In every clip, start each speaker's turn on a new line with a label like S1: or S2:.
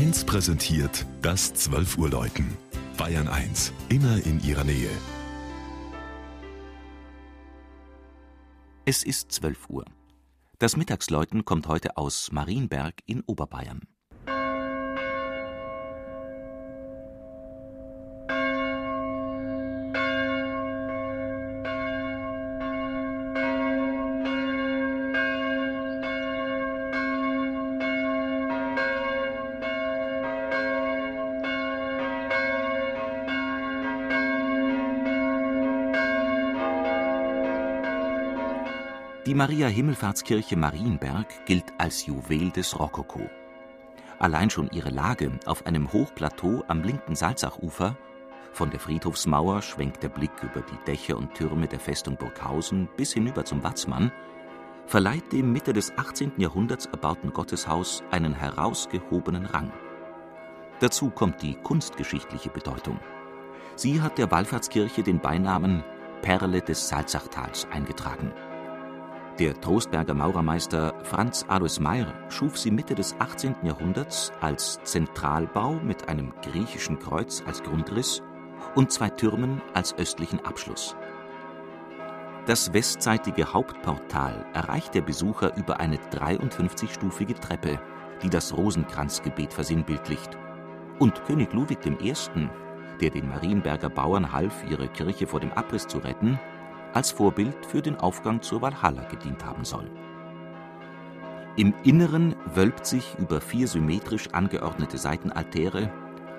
S1: 1 präsentiert das 12 Uhr Läuten. Bayern 1, immer in ihrer Nähe.
S2: Es ist 12 Uhr. Das Mittagsläuten kommt heute aus Marienberg in Oberbayern. Die Maria-Himmelfahrtskirche Marienberg gilt als Juwel des Rokoko. Allein schon ihre Lage auf einem Hochplateau am linken Salzachufer von der Friedhofsmauer schwenkt der Blick über die Dächer und Türme der Festung Burghausen bis hinüber zum Watzmann, verleiht dem Mitte des 18. Jahrhunderts erbauten Gotteshaus einen herausgehobenen Rang. Dazu kommt die kunstgeschichtliche Bedeutung. Sie hat der Wallfahrtskirche den Beinamen Perle des Salzachtals eingetragen. Der Trostberger Maurermeister Franz Alois Meyer schuf sie Mitte des 18. Jahrhunderts als Zentralbau mit einem griechischen Kreuz als Grundriss und zwei Türmen als östlichen Abschluss. Das westseitige Hauptportal erreicht der Besucher über eine 53-stufige Treppe, die das Rosenkranzgebet versinnbildlicht. Und König Ludwig I., der den Marienberger Bauern half, ihre Kirche vor dem Abriss zu retten, als Vorbild für den Aufgang zur Walhalla gedient haben soll. Im Inneren wölbt sich über vier symmetrisch angeordnete Seitenaltäre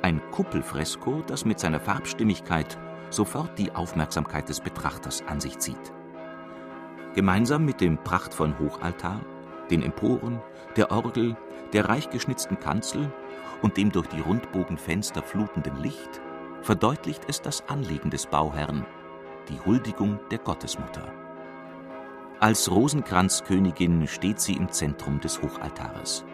S2: ein Kuppelfresko, das mit seiner Farbstimmigkeit sofort die Aufmerksamkeit des Betrachters an sich zieht. Gemeinsam mit dem prachtvollen Hochaltar, den Emporen, der Orgel, der reich geschnitzten Kanzel und dem durch die Rundbogenfenster flutenden Licht verdeutlicht es das Anliegen des Bauherrn, die Huldigung der Gottesmutter. Als Rosenkranzkönigin steht sie im Zentrum des Hochaltares.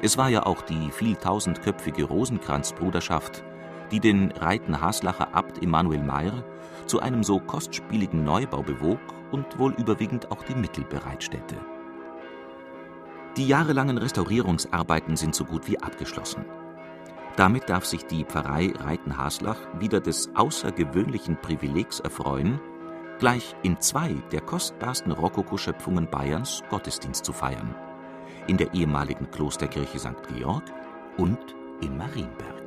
S2: Es war ja auch die vieltausendköpfige Rosenkranzbruderschaft, die den Reiten-Haslacher Abt Emanuel Meyer zu einem so kostspieligen Neubau bewog und wohl überwiegend auch die Mittel bereitstellte. Die jahrelangen Restaurierungsarbeiten sind so gut wie abgeschlossen. Damit darf sich die Pfarrei Reiten-Haslach wieder des außergewöhnlichen Privilegs erfreuen, gleich in zwei der kostbarsten Rokokoschöpfungen Bayerns Gottesdienst zu feiern: in der ehemaligen Klosterkirche St. Georg und in Marienberg